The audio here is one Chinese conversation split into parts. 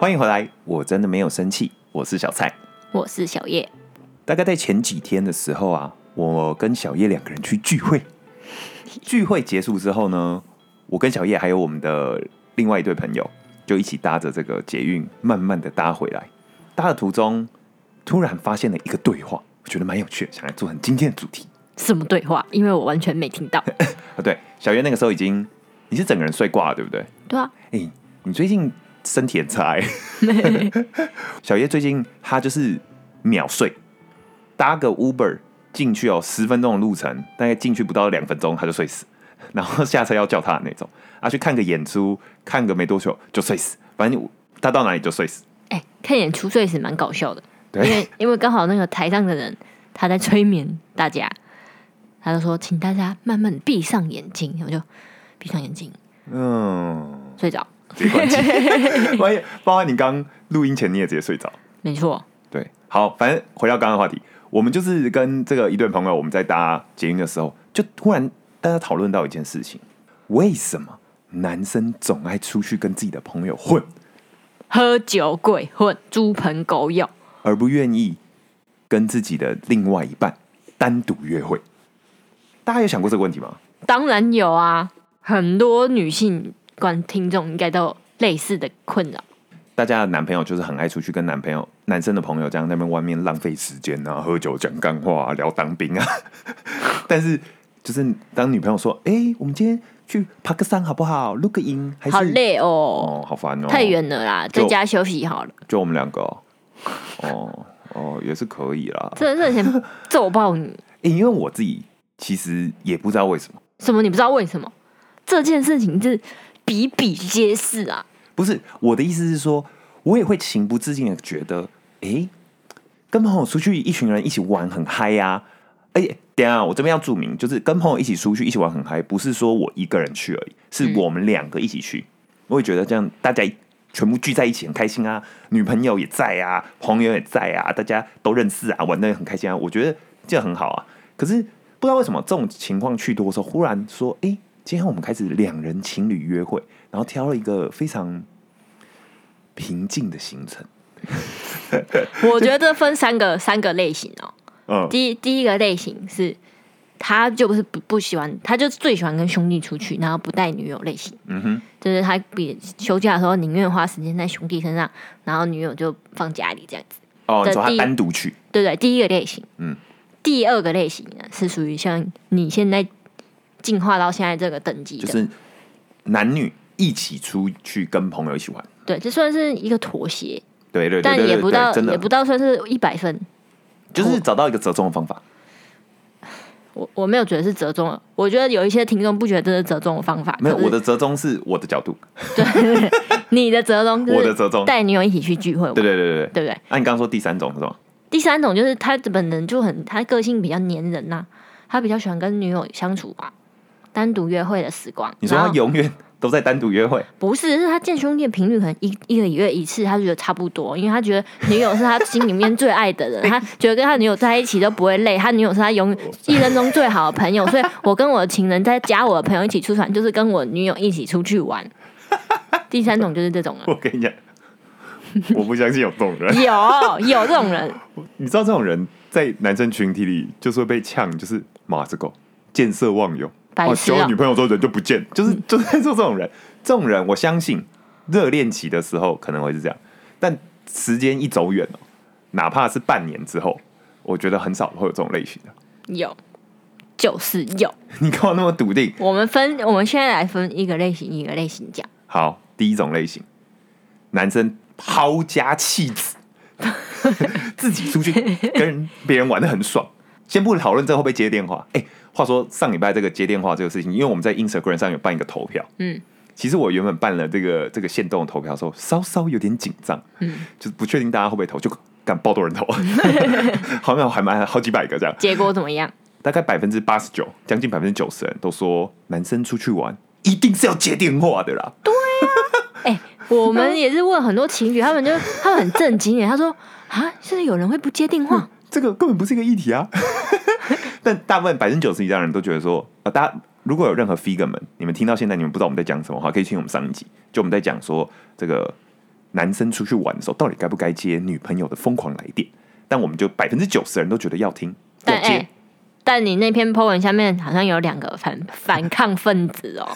欢迎回来，我真的没有生气，我是小蔡。我是小叶，大概在前几天的时候啊，我跟小叶两个人去聚会。聚会结束之后呢，我跟小叶还有我们的另外一对朋友，就一起搭着这个捷运，慢慢的搭回来。搭的途中，突然发现了一个对话，我觉得蛮有趣的，想来做很今天的主题。什么对话？因为我完全没听到。啊，对，小叶那个时候已经，你是整个人睡挂了，对不对？对啊，哎、你最近身体很差、欸。小叶最近他就是秒睡，搭个 Uber 进去哦，十分钟的路程，大概进去不到两分钟他就睡死，然后下车要叫他的那种。啊，去看个演出，看个没多久就睡死，反正他到哪里就睡死。哎、看演出睡死蛮搞笑的，因对为因为刚好那个台上的人他在催眠大家，他就说请大家慢慢地闭上眼睛，我就闭上眼睛。嗯，睡着，直接关机。万 一 包括你刚录音前你也直接睡着。没错，对，好，反正回到刚刚的话题，我们就是跟这个一对朋友，我们在搭捷运的时候，就突然大家讨论到一件事情：为什么男生总爱出去跟自己的朋友混，喝酒鬼混，猪朋狗友，而不愿意跟自己的另外一半单独约会？大家有想过这个问题吗？当然有啊，很多女性观听众应该都有类似的困扰。大家的男朋友就是很爱出去跟男朋友、男生的朋友这样在那边外面浪费时间啊，喝酒、讲干话、啊、聊当兵啊。但是，就是当女朋友说：“哎、我们今天去爬个山好不好？录个音还是好累哦，哦，好烦哦，太远了啦，就在家休息好了。就我们两个哦，哦哦，也是可以啦。真的是很想 揍爆你！诶因为我自己其实也不知道为什么，什么？你不知道为什么？这件事情是比比皆是啊！不是我的意思是说，我也会情不自禁的觉得，诶，跟朋友出去，一群人一起玩很嗨呀、哎、等下，我这边要注明，就是跟朋友一起出去，一起玩很嗨，不是说我一个人去而已，是我们两个一起去。我也觉得这样大家全部聚在一起很开心啊，女朋友也在啊，朋友也在啊，大家都认识啊，玩的很开心啊，我觉得这样很好啊。可是不知道为什么这种情况去多的时候，忽然说，哎、今天我们开始两人情侣约会，然后挑了一个非常平静的行程。我觉得分三个三个类型哦。嗯，第一第一个类型是，他就不是不不喜欢，他就最喜欢跟兄弟出去，然后不带女友类型。嗯哼，就是他比休假的时候宁愿花时间在兄弟身上，然后女友就放家里这样子。哦，你说他单独去，对不对？第一个类型，嗯，第二个类型呢是属于像你现在进化到现在这个等级的，就是男女一起出去跟朋友一起玩。对，这算是一个妥协，对对对对对但也不到也不到算是一百分。就是找到一个折中的方法。我我没有觉得是折中了，我觉得有一些听众不觉得这是折中的方法。没有，我的折中是我的角度。对你的折中，我的折中带女友一起去聚会玩，对对对对对。对不对？那、你刚刚说第三种是什么？第三种就是他本人就很，他个性比较黏人呐、他比较喜欢跟女友相处啊，单独约会的时光。你说他永远都在单独约会，不是，是他见兄弟的频率可能一一个月一次，他就觉得差不多，因为他觉得女友是他心里面最爱的人，他觉得跟他女友在一起都不会累，他女友是他永一生中最好的朋友，所以我跟我的情人在加我的朋友一起出团，就是跟我女友一起出去玩。第三种就是这种我跟你讲，我不相信有这种人。人，有有这种人，你知道这种人在男生群体里就是会被呛，就是马子狗见色忘友，哦，白痴啊交女！朋友之后人就不见，就是 就是在做这种人。这种人，我相信热恋期的时候可能会是这样，但时间一走远哦，哪怕是半年之后，我觉得很少会有这种类型的。有，就是有。你干嘛那么笃定？我们分，我们现在来分一个类型一个类型讲。好，第一种类型，男生抛家弃子，自己出去跟别人玩的很爽。先不讨论这会不会接电话，哎、话说上礼拜这个接电话这个事情，因为我们在 Instagram 上有办一个投票，嗯，其实我原本办了这个这个限动投票的时候，稍稍有点紧张，嗯，就是不确定大家会不会投，就敢爆多人投，好像还蛮好几百个这样，结果怎么样？大概百分之八十九，将近百分之九十人都说男生出去玩一定是要接电话的啦。对啊。哎、我们也是问很多情侣，他们就他们很震惊耶，他说啊，现在有人会不接电话？这个根本不是一个议题啊。但大部分百分之九十以上的人都觉得说，呃，大家如果有任何 figure 们，你们听到现在你们不知道我们在讲什么的话，可以听我们上一集，就我们在讲说这个男生出去玩的时候，到底该不该接女朋友的疯狂来电？但我们就百分之九十人都觉得要听，要接。但你那篇 po 文下面好像有两个反 反抗分子哦，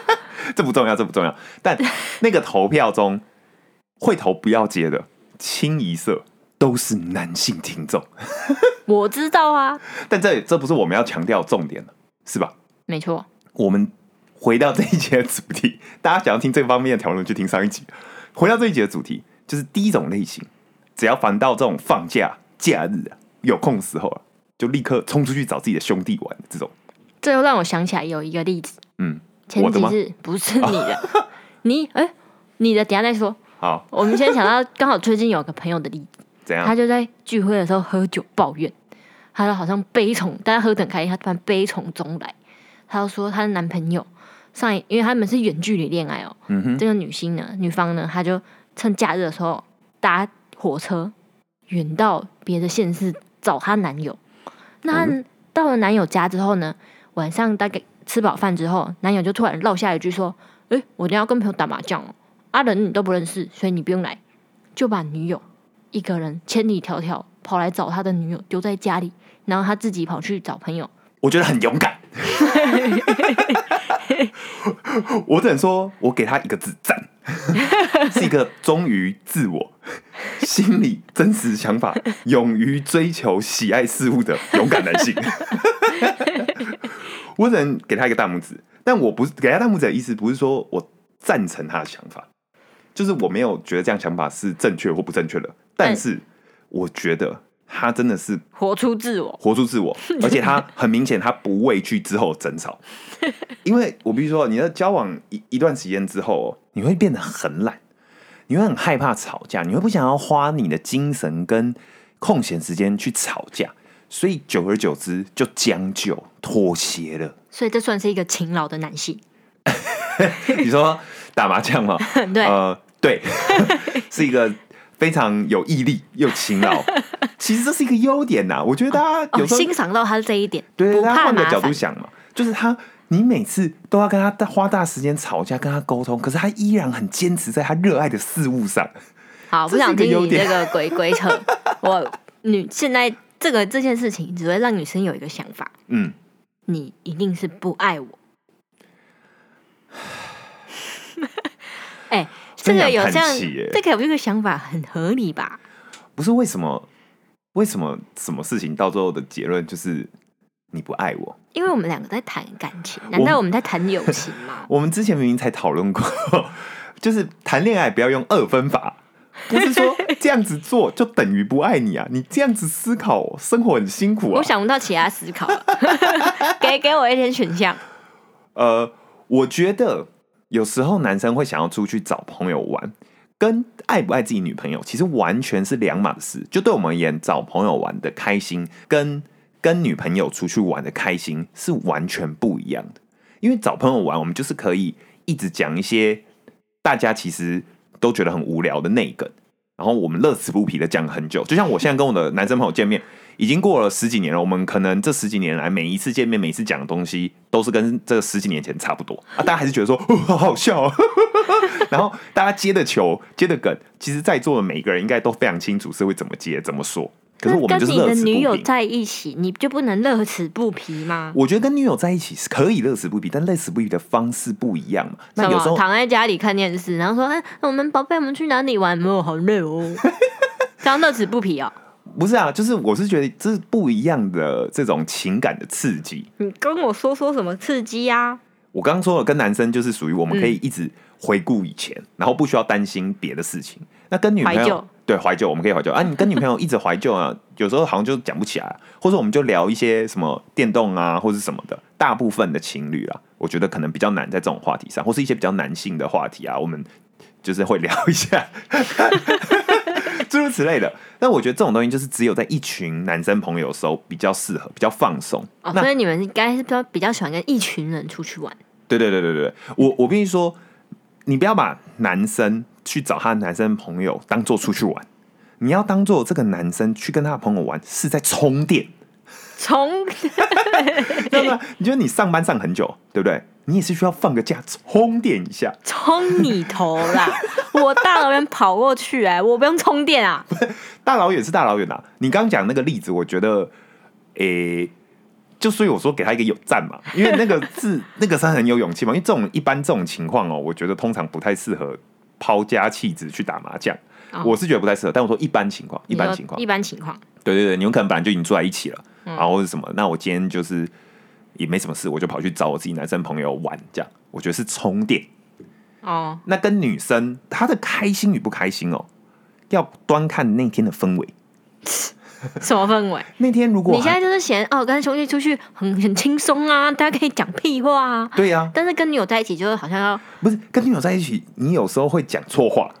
这不重要，这不重要。但那个投票中会投不要接的，清一色都是男性听众。我知道啊，但这这不是我们要强调重点了，是吧？没错，我们回到这一节的主题，大家想要听这方面的讨论，去听上一集。回到这一节的主题，就是第一种类型，只要烦到这种放假、假日啊，有空的时候啊，就立刻冲出去找自己的兄弟玩。这种，这又让我想起来有一个例子，嗯，前几我的吗？日不是你的，你哎、你的等下再说。好，我们先想到，刚好最近有个朋友的例子，怎样？他就在聚会的时候喝酒抱怨，他好像悲从，大家喝得很开心，他突然悲从中来，他就说她的男朋友上一，因为他们是远距离恋爱哦，嗯哼，这个女星呢，女方呢，她就趁假日的时候搭火车远到别的县市找她男友。那她到了男友家之后呢，晚上大概吃饱饭之后，男友就突然落下一句说：“诶，我等一下要跟朋友打麻将哦，阿仁你都不认识，所以你不用来。”就把女友一个人千里迢迢跑来找他的女友，丢在家里，然后他自己跑去找朋友。我觉得很勇敢。我只能说，我给他一个字赞，是一个忠于自我、心里真实想法、勇于追求喜爱事物的勇敢男性。我只能给他一个大拇指，但我不是给他大拇指的意思，不是说我赞成他的想法，就是我没有觉得这样想法是正确或不正确的，但是我觉得他真的是活出自我，活出自我，而且他很明显，他不畏惧之后的争吵，因为我必须说，你的交往一一段时间之后，你会变得很懒，你会很害怕吵架，你会不想要花你的精神跟空闲时间去吵架，所以久而久之就将就妥协了。所以这算是一个勤劳的男性。你说打麻将吗？对，呃，对，是一个非常有毅力又勤劳。其实这是一个优点呐，我觉得大家有哦，时候欣赏到他这一点，对，大家换个。角度想嘛，就是他，你每次都要跟他花大时间吵架，跟他沟通，可是他依然很坚持在他热爱的事物上。好，不想听你这个鬼鬼扯。我女现在这个这件事情只会让女生有一个想法，嗯，你一定是不爱我。哎、这个有这样这个有这个想法很合理吧？不是为什么？为什么什么事情到最后的结论就是你不爱我？因为我们两个在谈感情，难道我们在谈友情吗？我们 之前明明才讨论过，就是谈恋爱不要用二分法。不是说这样子做就等于不爱你啊！你这样子思考，生活很辛苦啊。我想不到其他思考了，给给我一点选项。呃，我觉得有时候男生会想要出去找朋友玩，跟爱不爱自己女朋友其实完全是两码事。就对我们而言，找朋友玩的开心，跟跟女朋友出去玩的开心是完全不一样的。因为找朋友玩，我们就是可以一直讲一些大家其实都觉得很无聊的内梗，然后我们乐此不疲的讲很久。就像我现在跟我的男生朋友见面，已经过了十几年了，我们可能这十几年来每一次见面，每一次讲的东西都是跟这十几年前差不多啊，大家还是觉得说 哦好好笑、哦，然后大家接的球、接的梗，其实在座的每一个人应该都非常清楚是会怎么接、怎么说。可是我们跟你的就是乐此不疲。女友在一起，你就不能乐此不疲吗？我觉得跟女友在一起是可以乐此不疲，但乐此不疲的方式不一样嘛。那什有时候躺在家里看电视，然后说：“哎，我们宝贝，我们去哪里玩？哦，好累哦。”刚乐此不疲哦。不是啊，就是我是觉得这是不一样的这种情感的刺激。你跟我说说什么刺激啊？我刚刚说了，跟男生就是属于我们嗯可以一直回顾以前，然后不需要担心别的事情。那跟女朋友对怀旧，我们可以怀旧啊。你跟女朋友一直怀旧啊，有时候好像就讲不起来，或者我们就聊一些什么电动啊，或者什么的。大部分的情侣啊，我觉得可能比较难在这种话题上，或是一些比较男性的话题啊，我们就是会聊一下，诸如此类的。但我觉得这种东西就是只有在一群男生朋友的时候比较适合，比较放松。哦，所以你们应该是比较比较喜欢跟一群人出去玩。对对对对对，我我必须说，你不要把男生去找他的男生朋友当做出去玩，你要当做这个男生去跟他的朋友玩是在充电。从对吧？你觉得你上班上很久，对不对？你也是需要放个假充电一下。充你头啦！我大老远跑过去、哎，我不用充电啊。大老远是大老远啊！你刚刚讲那个例子，我觉得，诶、就所以我说给他一个有赞嘛，因为那个字 那个是很有勇气嘛。因为这种一般这种情况哦，我觉得通常不太适合抛家弃子去打麻将。哦我是觉得不太适合，但我说一般情况，一般情况一，般情况，对对对，你们可能本来就已经住在一起了，嗯然后或者什么，那我今天就是也没什么事，我就跑去找我自己男生朋友玩，这样我觉得是充电。哦，那跟女生她的开心与不开心哦，要端看那天的氛围。什么氛围？那天如果你现在就是嫌哦，跟兄弟出去很很轻松啊，大家可以讲屁话啊。对呀、但是跟女友在一起，就是好像要不是跟女友在一起，你有时候会讲错话，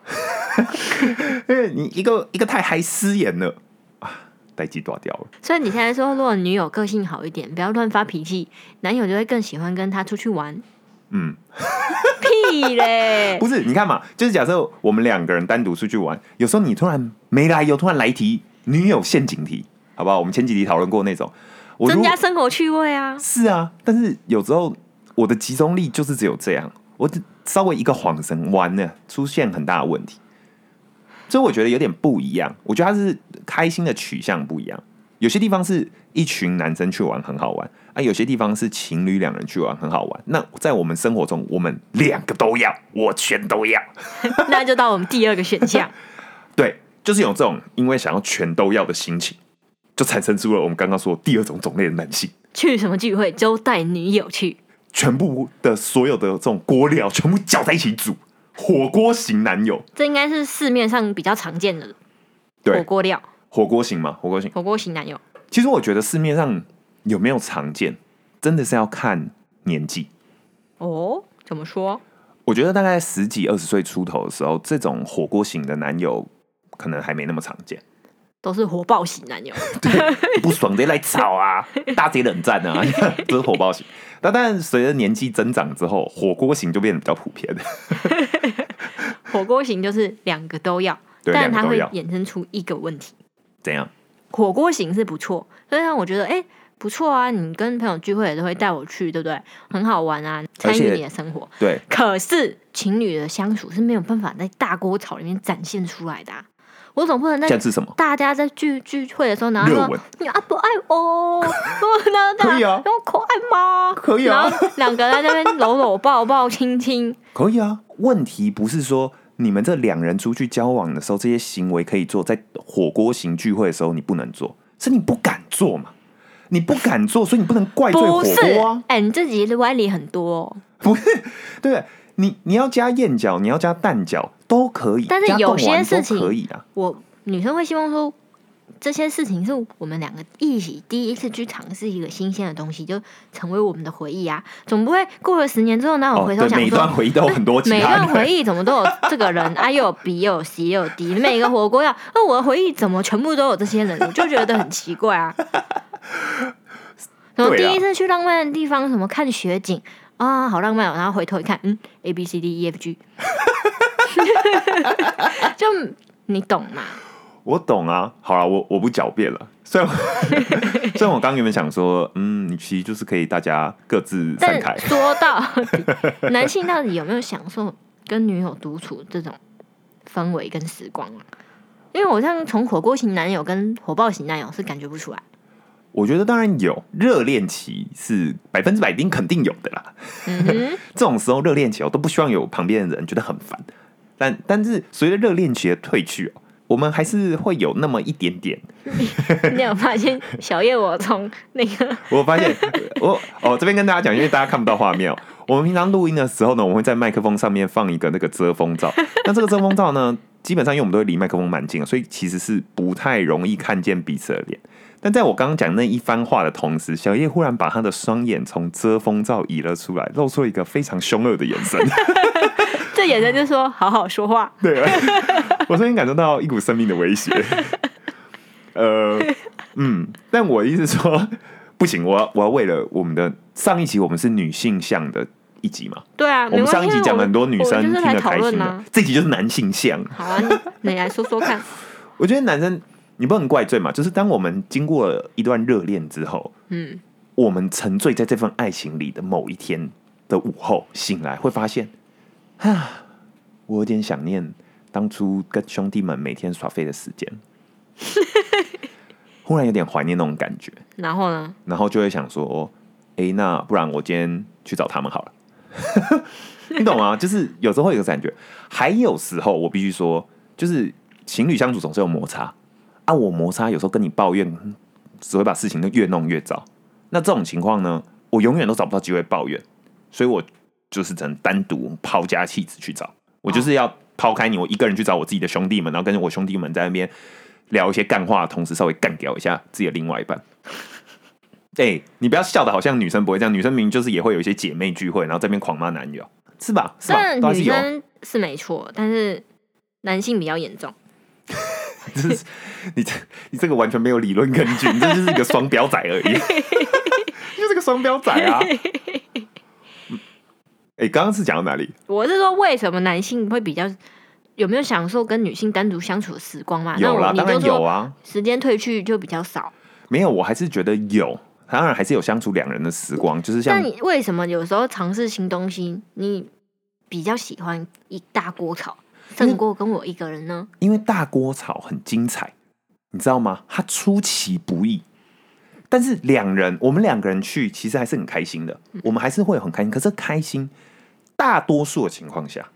因为你一个一个太嗨失言了啊，待机断掉了。所以你现在说，如果女友个性好一点，不要乱发脾气，男友就会更喜欢跟她出去玩。嗯，屁嘞！不是，你看嘛，就是假设我们两个人单独出去玩，有时候你突然没来由，突然来一题女友陷阱题，好不好？我们前几集讨论过那种，我增加生活趣味啊！是啊，但是有时候我的集中力就是只有这样，我只稍微一个晃神，完了出现很大的问题，所以我觉得有点不一样。我觉得他是开心的取向不一样，有些地方是一群男生去玩很好玩啊，有些地方是情侣两人去玩很好玩。那在我们生活中，我们两个都要，我全都要，那就到我们第二个选项，对，就是有这种因为想要全都要的心情，就产生出了我们刚刚说第二种种类的男性。去什么聚会都带女友去。全部的所有的这种锅料全部搅在一起煮，火锅型男友，这应该是市面上比较常见的火对，锅料，火锅型嘛，火锅型。火锅型男友。其实我觉得市面上有没有常见，真的是要看年纪。哦，怎么说？我觉得大概十几二十岁出头的时候，这种火锅型的男友可能还没那么常见。都是火爆型男友。对不爽的来吵啊，大姐冷战啊，都是火爆型。那但随着年纪增长之后，火锅型就变得比较普遍。火锅型就是两个都要，但它会衍生出一个问题。怎样？火锅型是不错，所以让我觉得哎、不错啊，你跟朋友聚会也都会带我去，对不对？很好玩啊，参与你的生活。对，可是情侣的相处是没有办法在大锅炒里面展现出来的、啊。我总不能在像是什么？大家在聚聚会的时候，然后说你爱不爱我？然后可以啊那么可爱吗？可以啊然后两个人在那边搂搂抱抱亲亲，可以啊，问题不是说你们这两人出去交往的时候，这些行为可以做，在火锅型聚会的时候你不能做，是你不敢做嘛？你不敢做，所以你不能怪罪火锅啊，？哎、你自己的歪理很多、哦。不是，对不对？你你要加燕饺，你要加蛋饺都可以，但是有些事情可以啊。我女生会希望说，这些事情是我们两个一起第一次去尝试一个新鲜的东西，就成为我们的回忆啊。总不会过了十年之后，那我回头想说，每一段回忆都有很多其 每。段回忆怎么都有这个人啊，又有 B 又有 C 又有 D，每个火锅要，那我的回忆怎么全部都有这些人？我就觉得很奇怪啊。什么 对啊第一次去浪漫的地方，什么看雪景啊，好浪漫哦。然后回头一看，嗯，A B C D E F G，就你懂吗？我懂啊，好了，我我不狡辩了。虽然 虽然我刚原本想说，嗯，你其实就是可以大家各自散但开。说到底，男性到底有没有享受跟女友独处这种氛围跟时光啊？因为我像从火锅型男友跟火爆型男友是感觉不出来。我觉得当然有热恋期是百分之百一定肯定有的啦。这种时候热恋期我都不希望有旁边的人觉得很烦。但但是随着热恋期的退去哦，我们还是会有那么一点点。你有发现小叶我从那个 我发现我哦这边跟大家讲，因为大家看不到画面哦。我们平常录音的时候呢，我们会在麦克风上面放一个那个遮风罩。那这个遮风罩呢，基本上因为我们都会离麦克风蛮近的，所以其实是不太容易看见彼此的脸。但在我刚刚讲那一番话的同时，小叶忽然把他的双眼从遮风罩移了出来，露出了一个非常凶恶的眼神。这眼神就说好好说话，对，我瞬间感受到一股生命的威胁。呃，嗯，但我的意思是说，不行，我要我要为了我们的上一集，我们是女性向的一集嘛，对啊，我们上一集讲了很多女生听得开心的，。这集就是男性向。好啊，你你来说说看。我觉得男生你不能怪罪嘛，就是当我们经过了一段热恋之后，嗯，我们沉醉在这份爱情里的某一天的午后醒来，会发现，啊，我有点想念当初跟兄弟们每天耍废的时间，忽然有点怀念那种感觉，然后呢？然后就会想说，诶，那不然我今天去找他们好了，你懂吗？就是有时候会有个感觉，还有时候我必须说，就是情侣相处总是有摩擦啊，我摩擦有时候跟你抱怨，只会把事情就越弄越糟。那这种情况呢，我永远都找不到机会抱怨，所以我就是只能单独抛家弃子去找，我就是要抛开你，我一个人去找我自己的兄弟们，然后跟我兄弟们在那边聊一些干话，同时稍微干掉一下自己的另外一半。哎、你不要笑的好像女生不会这样，女生明明就是也会有一些姐妹聚会，然后这边狂骂男友，是吧？是吧？但女生是没错，但是男性比较严重。这是你这你这个完全没有理论根据，你这就是一个双标仔而已，你 就是个双标仔啊！哎、刚刚是讲到哪里？我是说，为什么男性会比较有没有享受跟女性单独相处的时光嘛？那有啦，我当然有啊，时间褪去就比较少。没有，我还是觉得有，当然还是有相处两人的时光，就是像那你为什么有时候尝试新东西，你比较喜欢一大锅炒，胜过跟我一个人呢？因为大锅炒很精彩，你知道吗？它出其不意，但是两人我们两个人去，其实还是很开心的，我们还是会很开心。可是开心，大多数的情况下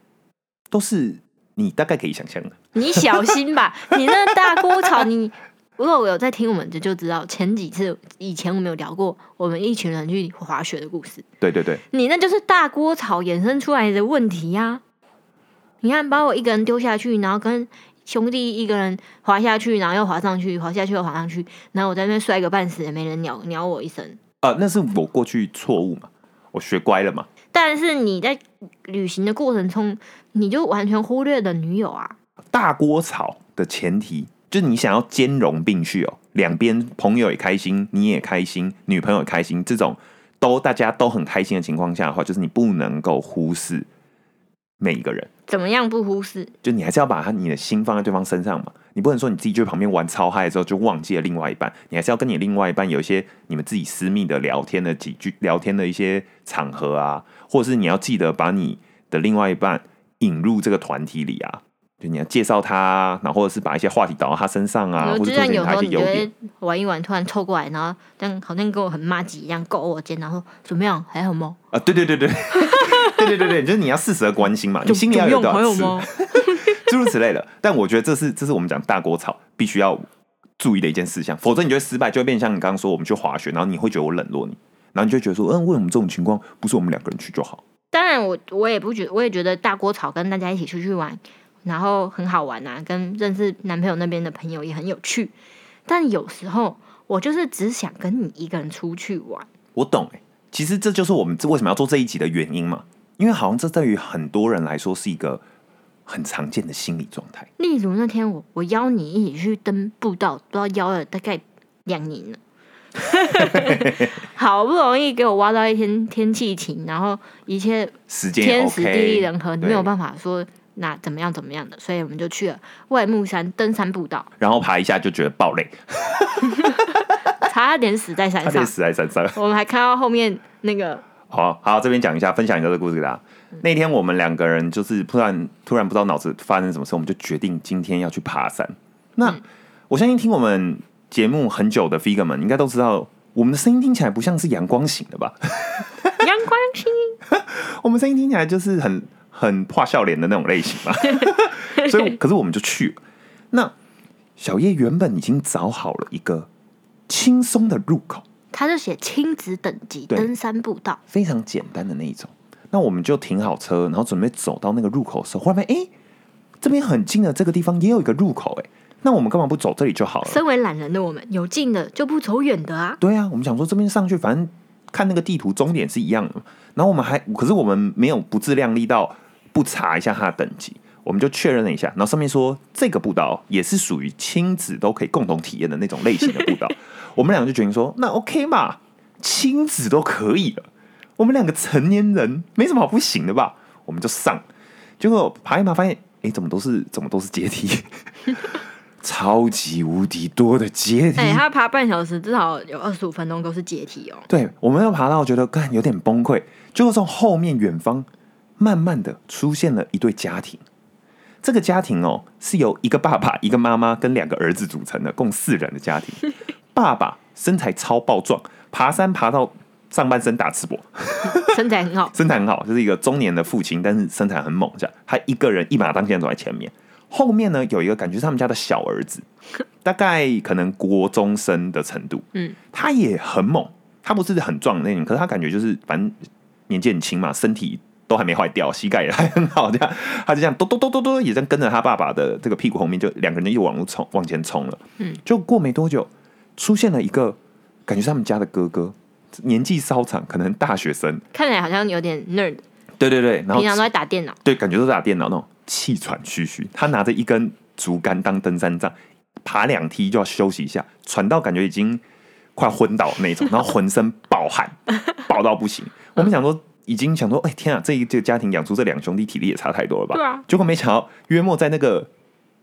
都是你大概可以想象的。你小心吧，你那大锅炒，你如果我有在听我们的就知道，前几次以前我们有聊过我们一群人去滑雪的故事，对对对，你那就是大锅炒衍生出来的问题呀、你看，把我一个人丢下去，然后跟兄弟一个人滑下去，然后又滑上去，滑下去又滑上去，然后我在那边摔个半死，也没人鸟鸟我一声。呃，那是我过去错误嘛，我学乖了嘛。但是你在旅行的过程中，你就完全忽略了女友啊。大锅炒的前提就是你想要兼容并蓄哦，两边朋友也开心，你也开心，女朋友也开心，这种都大家都很开心的情况下的话，就是你不能够忽视每一个人，怎么样不忽视？就你还是要把他你的心放在对方身上嘛。你不能说你自己就在旁边玩超嗨的时候就忘记了另外一半，你还是要跟你另外一半有一些你们自己私密的聊天的几句聊天的一些场合啊，或者是你要记得把你的另外一半引入这个团体里啊。就你要介绍他啊，然后或者是把一些话题导到他身上啊，或就者凸显他像有时候一些优点你就会。玩一玩，突然凑过来，然后这样好像跟我很骂街一样勾我肩，然后怎么样还好吗？啊，对对对对，对对对对，就是你要适时的关心嘛，你心里要有多还少吃，有吗？诸如此类的。但我觉得这是这是我们讲大锅炒必须要注意的一件事项，否则你就会失败，就会变成像你刚刚说，我们去滑雪，然后你会觉得我冷落你，然后你就会觉得说，嗯，为什么这种情况不是我们两个人去就好？当然我，我也不觉，我也觉得大锅炒跟大家一起出去玩，然后很好玩啊，跟认识男朋友那边的朋友也很有趣。但有时候我就是只想跟你一个人出去玩。我懂哎、其实这就是我们为什么要做这一集的原因嘛，因为好像这对于很多人来说是一个很常见的心理状态。例如那天我我邀你一起去登步道，不知道邀了大概两年了，好不容易给我挖到一天天气晴，然后一切时间天时地利人和，你没有办法说那怎么样怎么样的，所以我们就去了外木山登山步道，然后爬一下就觉得爆累，差点死在山上差点。死在山上。我们还看到后面那个好好，这边讲一下，分享一下这个故事给大家。那天我们两个人就是突然突然不知道脑子发生什么事，我们就决定今天要去爬山。那、我相信听我们节目很久的 figure 们应该都知道，我们的声音听起来不像是阳光型的吧？阳光型，我们声音听起来就是很很画笑脸的那种类型嘛。所以，可是我们就去了。那小叶原本已经找好了一个轻松的入口，他就写亲子等级对登山步道，非常简单的那一种。那我们就停好车，然后准备走到那个入口的时候，忽然发现，哎、这边很近的这个地方也有一个入口、哎，那我们干嘛不走这里就好了？身为懒人的我们，有近的就不走远的啊。对啊，我们想说这边上去，反正看那个地图终点是一样的嘛。然后我们还，可是我们没有不自量力到不查一下它的等级，我们就确认了一下，然后上面说这个步道也是属于亲子都可以共同体验的那种类型的步道。我们两个就决定说，那 OK 嘛，亲子都可以了。我们两个成年人没什么好不行的吧？我们就上，结果爬一爬发现，哎、怎么都是怎么都是阶梯。超级无敌多的阶梯。哎、他爬半小时，至少有二十五分钟都是阶梯哦。对，我们要爬到觉得干有点崩溃，结果从后面远方慢慢的出现了一对家庭。这个家庭哦是由一个爸爸、一个妈妈跟两个儿子组成的，共四人的家庭。爸爸身材超暴壮，爬山爬到上半身打赤膊，身材很好，身材很好，就是一个中年的父亲，但是身材很猛，这样。他一个人一马当先走在前面。后面呢有一个感觉是他们家的小儿子，大概可能国中生的程度，嗯，他也很猛，他不是很壮的那种，可是他感觉就是反正年纪很轻嘛，身体都还没坏掉，膝盖也还很好，这样他就这样咚咚咚咚咚，也在跟着他爸爸的这个屁股后面，就两个人又往路冲往前冲了。嗯，就过没多久，出现了一个感觉是他们家的哥哥，年纪稍长，可能大学生，看起来好像有点 nerd，对对对，然后平常都在打电脑。对，感觉都在打电脑那种气喘吁吁。他拿着一根竹竿当登山杖，爬两梯就要休息一下，喘到感觉已经快昏倒那种，然后浑身暴汗，暴到不行。我们想说，已经想说，哎、天啊，这一这个家庭养出这两兄弟体力也差太多了吧？对啊结果没想到，约莫在那个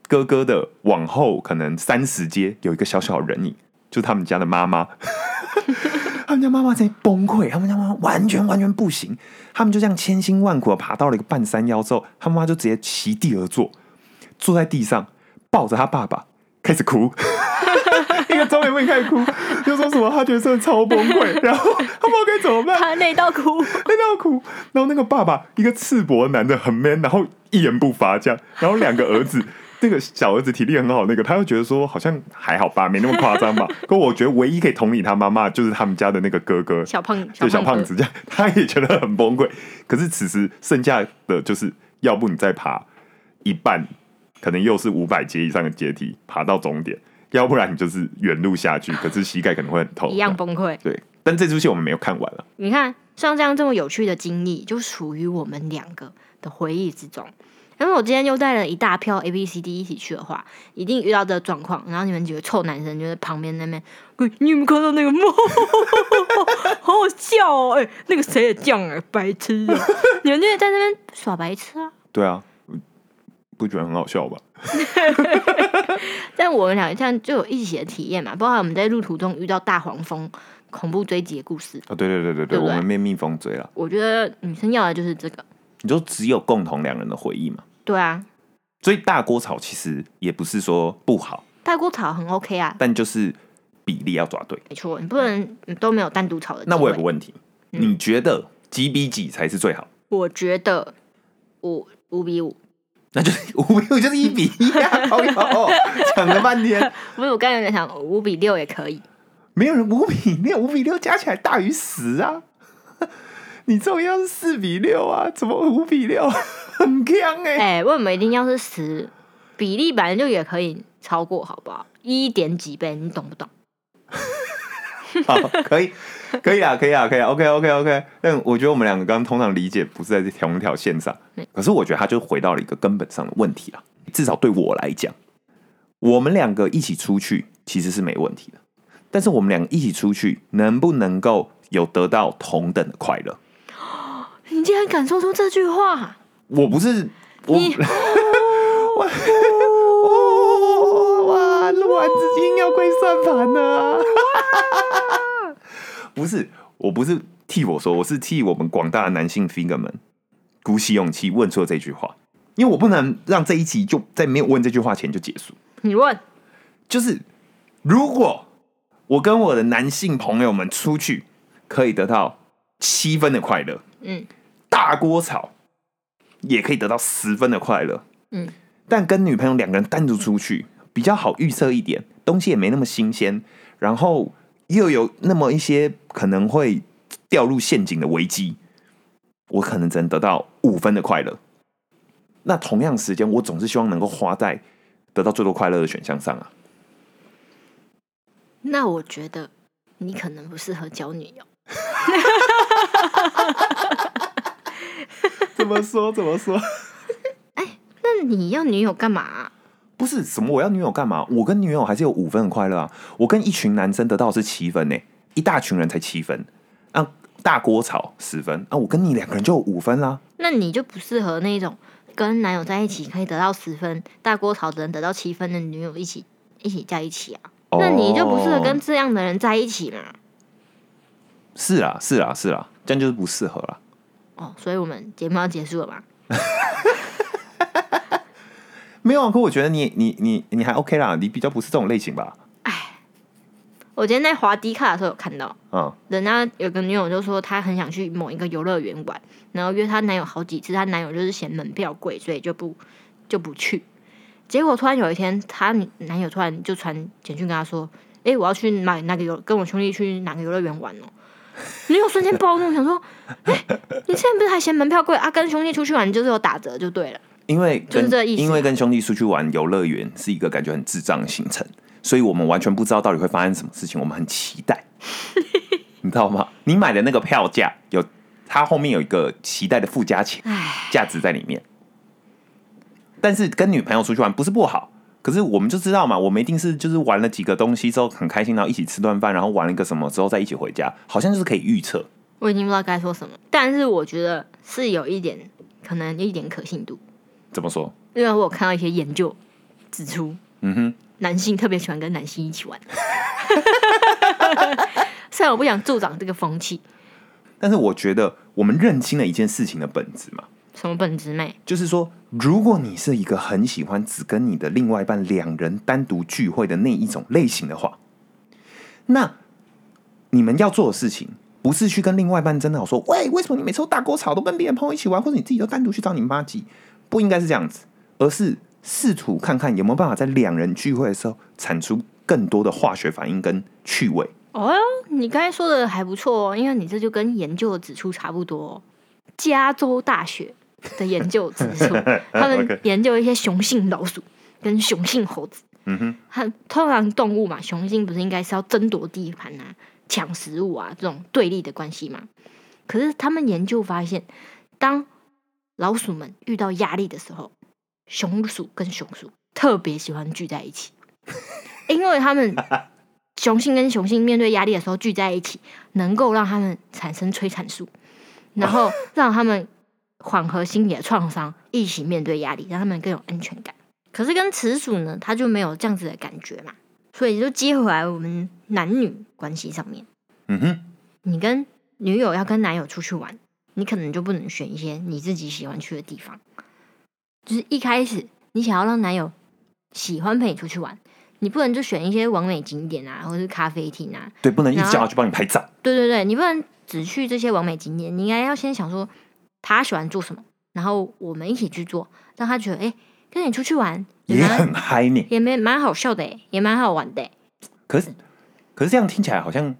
哥哥的往后可能三十阶，有一个小小的人影，就是他们家的妈妈。他们家妈妈在崩溃，他们家妈妈完全完全不行，他们就这样千辛万苦的爬到了一个半山腰之后，他妈妈就直接席地而坐，坐在地上抱着他爸爸开始哭，一个中年妇女开始哭，就说什么他觉得真的超崩溃，然后他不知道该怎么办，他累到哭，累到哭，然后那个爸爸一个赤膊男的很 man，然后一言不发这样，然后两个儿子。那个小儿子体力很好，那个他又觉得说好像还好吧，没那么夸张吧。可我觉得唯一可以同理他妈妈就是他们家的那个哥哥，小胖对小胖胖子这样，他也觉得很崩溃。可是此时剩下的就是，要不你再爬一半，可能又是五百阶以上的阶梯爬到终点，要不然你就是原路下去，可是膝盖可能会很痛。一样崩溃。对，但这出戏我们没有看完了。你看，像这样这么有趣的经历，就属于我们两个的回忆之中。因为我今天又带了一大票 A B C D 一起去的话，一定遇到这个状况。然后你们几个臭男生就在旁边那边，喂你有没有看到那个猫？好好笑哦！哎、那个谁也这样哎、白痴啊！你们就在那边耍白痴啊！对啊，不觉得很好笑吧？但我们俩像就有一起的体验嘛，包括我们在路途中遇到大黄蜂恐怖追击的故事。哦，对对对对对我们被蜜蜂追了。我觉得女生要的就是这个。你就只有共同两人的回忆嘛。对啊，所以大锅炒其实也不是说不好，大锅炒很 OK 啊，但就是比例要抓对。没错，你不能你都没有单独炒的。那我有个问题，嗯你觉得几比几才是最好？我觉得五五比五，那就是五比五就是一比一啊！好有讲了半天，不是我刚才有在想五比六也可以。没有人五比六，五比六加起来大于十啊！你这种要是四比六啊，怎么五比六？很强哎、哎、为什么一定要是十？比例本来就也可以超过，好不好？一点几倍，你懂不懂？好，可以，可以啊，可以啊，可以啊，OK OK OK。但我觉得我们两个刚刚通常理解不是在这同一条线上嗯，可是我觉得他就回到了一个根本上的问题啊。至少对我来讲，我们两个一起出去其实是没问题的，但是我们两个一起出去能不能够有得到同等的快乐？你竟然敢说出这句话？我不是我 哇，录完自己硬要归算盘了啊！不是，我不是替我说，我是替我们广大的男性 figure 们鼓起勇气问出了这句话，因为我不能让这一集就在没有问这句话前就结束。你问，就是如果我跟我的男性朋友们出去，可以得到七分的快乐，嗯。大锅炒也可以得到十分的快乐，嗯，但跟女朋友两个人单独出去比较好预测一点，东西也没那么新鲜，然后又有那么一些可能会掉入陷阱的危机，我可能只能得到五分的快乐。那同样时间，我总是希望能够花在得到最多快乐的选项上啊。那我觉得你可能不适合交女友。怎么说？怎么说？哎那你要女友干嘛啊、不是什么我要女友干嘛？我跟女友还是有五分的快乐啊！我跟一群男生得到的是七分呢、一大群人才七分，啊，大锅炒十分啊，我跟你两个人就有五分啦。那你就不适合那种跟男友在一起可以得到十分，大锅炒的人得到七分的女友一起一起在一起啊？那你就不适合跟哦这样的人在一起嘛？是啊是啊是啊，这样就是不适合了。哦，所以我们节目要结束了嘛？没有啊，可我觉得你你你你还 OK 啦，你比较不是这种类型吧？我今天在滑迪卡的时候有看到，嗯，人家有个女友就说她很想去某一个游乐园玩，然后约她男友好几次，她男友就是嫌门票贵，所以就不就不去。结果突然有一天，她男友突然就传简讯跟她说：“诶，我要去买那个游，跟我兄弟去哪个游乐园玩哦。”女友瞬间暴怒，想说：“诶，你之前不是还嫌门票贵啊？跟兄弟出去玩就是有打折就对了。因为就是跟因为跟兄弟出去玩游乐园是一个感觉很智障的行程，所以我们完全不知道到底会发生什么事情，我们很期待，你知道吗？你买的那个票价有它后面有一个期待的附加钱唉，价值在里面，但是跟女朋友出去玩不是不好。可是我们就知道嘛，我们一定是就是玩了几个东西之后很开心，然后一起吃顿饭，然后玩了一个什么之后再一起回家，好像就是可以预测。我已经不知道该说什么，但是我觉得是有一点可能有一点可信度，怎么说？因为我有看到一些研究指出，嗯哼，男性特别喜欢跟男性一起玩。虽然我不想助长这个风气，但是我觉得我们认清了一件事情的本质嘛，什么本质妹？就是说，如果你是一个很喜欢只跟你的另外一半两人单独聚会的那一种类型的话，那你们要做的事情不是去跟另外一半争吵说，喂，为什么你每次都大锅炒都跟别人朋友一起玩，或者你自己都单独去找你妈鸡，不应该是这样子，而是试图看看有没有办法在两人聚会的时候产出更多的化学反应跟趣味。哦，你刚才说的还不错哦，因为你这就跟研究的指出差不多、哦。加州大学的研究指出，他们研究一些雄性老鼠跟雄性猴子，嗯哼，它通常动物嘛，雄性不是应该是要争夺地盘啊、抢食物啊这种对立的关系嘛？可是他们研究发现，当老鼠们遇到压力的时候，雄鼠跟雄鼠特别喜欢聚在一起，因为他们 雄性跟雄性面对压力的时候聚在一起，能够让他们产生催产素，然后让他们缓和心理的创伤，一起面对压力，让他们更有安全感。可是跟雌鼠呢，它就没有这样子的感觉嘛，所以就接回来我们男女关系上面，嗯哼，你跟女友要跟男友出去玩，你可能就不能选一些你自己喜欢去的地方，就是一开始你想要让男友喜欢陪你出去玩，你不能就选一些完美景点啊，或者是咖啡厅啊，对，不能一直然后叫他去帮你拍照。对对对，你不能只去这些完美景点，你应该要先想说他喜欢做什么，然后我们一起去做，让他觉得哎、诶跟你出去玩也很嗨呢，也没蛮好笑的诶，也蛮好玩的诶。可是，可是这样听起来好像，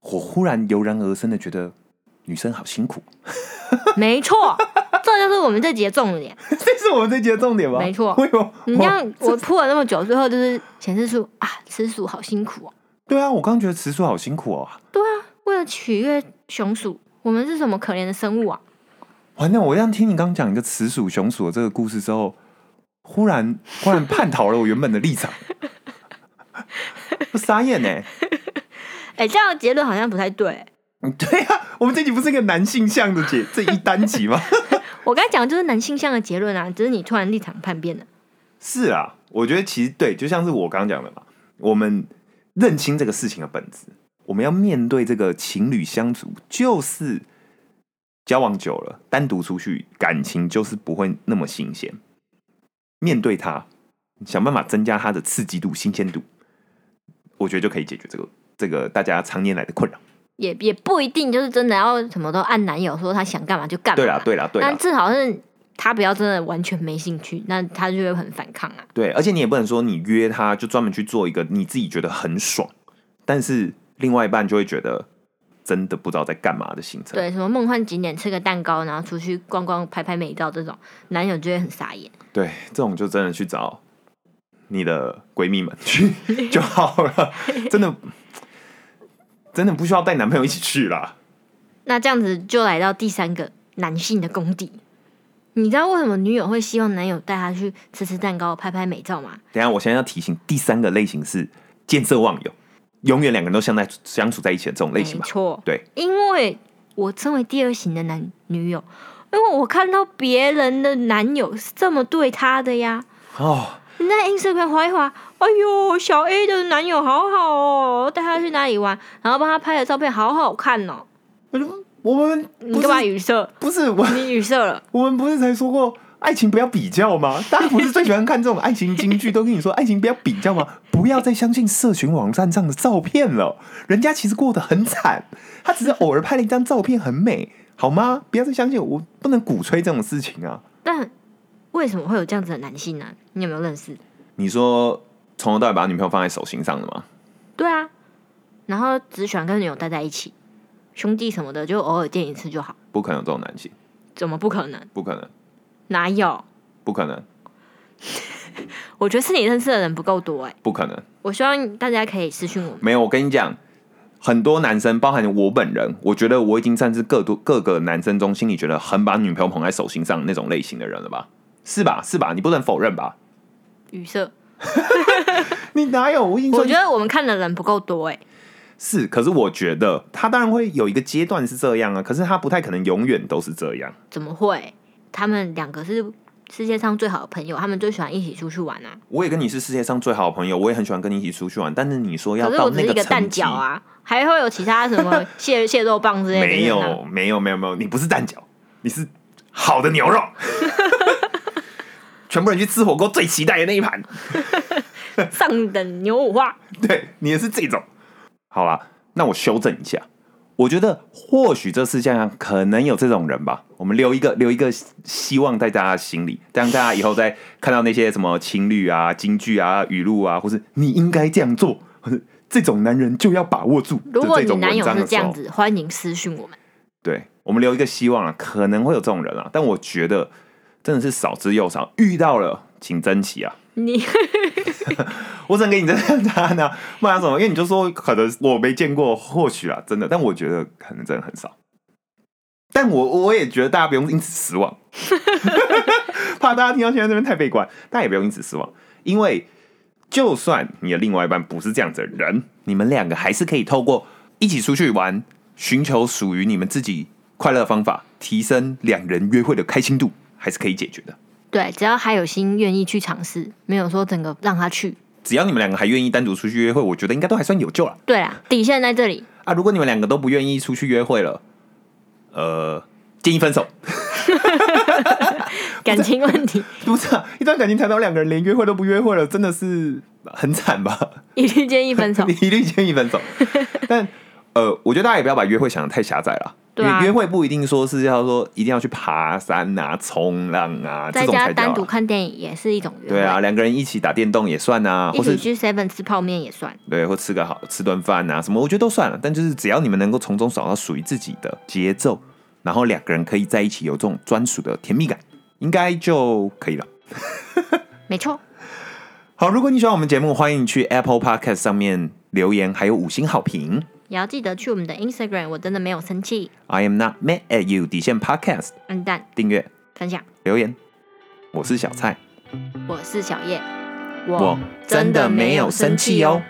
我忽然油然而生的觉得女生好辛苦，没错，这就是我们这集的重点。这是我们这集的重点吗？没错为什么？你这样我铺了那么久，最后就是显示出啊，雌鼠好辛苦哦。对啊，我刚刚觉得雌鼠好辛苦哦。对啊为了取悦雄鼠，我们是什么可怜的生物啊？完了，我这样听你刚刚讲一个雌鼠雄鼠的这个故事之后，忽然忽然叛逃了我原本的立场，不傻眼呢。哎、这样的结论好像不太对。嗯对啊，我们这集不是一个男性向的节这一单集吗？我刚才讲的就是男性向的结论啊，只是你突然立场叛变了。是啊，我觉得其实对，就像是我刚刚讲的嘛，我们认清这个事情的本质，我们要面对这个情侣相处，就是交往久了，单独出去，感情就是不会那么新鲜。面对它，想办法增加它的刺激度、新鲜度，我觉得就可以解决这个这个大家常年来的困扰。也也不一定就是真的要什么都按男友说他想干嘛就干嘛。对啦，对啦，对啦但，至少是他不要真的完全没兴趣，那他就会很反抗啊。对，而且你也不能说你约他就专门去做一个你自己觉得很爽，但是另外一半就会觉得真的不知道在干嘛的行程。对，什么梦幻景点吃个蛋糕，然后出去逛逛、拍拍美照这种，男友就会很傻眼。对，这种就真的去找你的闺蜜们去 就好了，真的真的不需要带男朋友一起去啦。那这样子就来到第三个男性的功底。你知道为什么女友会希望男友带她去吃吃蛋糕、拍拍美照吗？等下，我现在要提醒，第三个类型是见色忘友，永远两个人都相在相处在一起的这种类型吧？没错，对，因为我身为第二型的男女友，因为我看到别人的男友是这么对她的呀。哦，你在 Instagram 滑一滑，哎呦，小 A 的男友好好哦，带他去哪里玩，然后帮他拍的照片好好看哦。我就我们你干嘛语塞？不是我你语塞了。我们不是才说过爱情不要比较吗？大家不是最喜欢看这种爱情金句，都跟你说爱情不要比较吗？不要再相信社群网站上的照片了，人家其实过得很惨，他只是偶尔拍了一张照片很美，好吗？不要再相信我，不能鼓吹这种事情啊！但为什么会有这样子的男性呢？你有没有认识？你说从头到尾把女朋友放在手心上的吗？对啊，然后只喜欢跟女友待在一起，兄弟什么的就偶尔见一次就好，不可能有这种男性，怎么不可能？不可能，哪有？不可能，我觉得是你认识的人不够多哎、不可能。我希望大家可以私讯我们。没有，我跟你讲，很多男生，包含我本人，我觉得我已经算是各多各个男生中心里觉得很把女朋友捧在手心上那种类型的人了吧？是吧？是吧？你不能否认吧？语塞，你哪有？我已经说我觉得我们看的人不够多哎、是，可是我觉得他当然会有一个阶段是这样啊，可是他不太可能永远都是这样。怎么会？他们两个是世界上最好的朋友，他们最喜欢一起出去玩啊。我也跟你是世界上最好的朋友，我也很喜欢跟你一起出去玩，但是你说要可是到那我只是一个蛋饺，啊，还会有其他什么 蟹蟹肉棒之类的。没有，没有，没有，没有，你不是蛋饺，你是好的牛肉。全部人去吃火锅最期待的那一盘，上等牛五花。对你也是这种。好啦，那我修正一下，我觉得或许这世界上可能有这种人吧。我们留一个留一个希望在大家心里，这样大家以后再看到那些什么情侣啊、京剧啊、语录啊，或是你应该这样做，或者这种男人就要把握住。如果你男友是这样子，欢迎私讯我们。对我们留一个希望啊，可能会有这种人啊，但我觉得真的是少之又少，遇到了请珍惜啊。你 我只能给你这样答案啊，不然什么？因为你就说可能我没见过，或许啊，真的，但我觉得可能真的很少。但我我也觉得大家不用因此失望，怕大家听到现在这边太悲观，大家也不用因此失望，因为就算你的另外一半不是这样子的人，你们两个还是可以透过一起出去玩，寻求属于你们自己快乐方法，提升两人约会的开心度，还是可以解决的。对，只要还有心愿意去尝试，没有说整个让他去。只要你们两个还愿意单独出去约会，我觉得应该都还算有救了。对啊，底线在这里。啊，如果你们两个都不愿意出去约会了，呃，建议分手。感情问题 不是、啊，一段感情谈到两个人连约会都不约会了，真的是很惨吧？一律建议分手。一律建议分手。但呃，我觉得大家也不要把约会想的太狭窄了。对啊约约会不一定说是要说一定要去爬山啊、冲浪啊，这在家单独看电影也是一种约会。对啊，，两个人一起打电动也算啊，或是一起去 Seven 吃泡面也算。对，或吃个好吃顿饭啊什么，我觉得都算了。但就是只要你们能够从中找到属于自己的节奏，然后两个人可以在一起有这种专属的甜蜜感，应该就可以了。没错，好，如果你喜欢我们节目，欢迎去 Apple Podcast 上面留言，还有五星好评。也要记得去我们的 Instagram，我真的没有生气。I am not mad at you 底线 Podcast 按赞订阅。分享，留言，我是小蔡，我是小叶，我真的没有生气哦。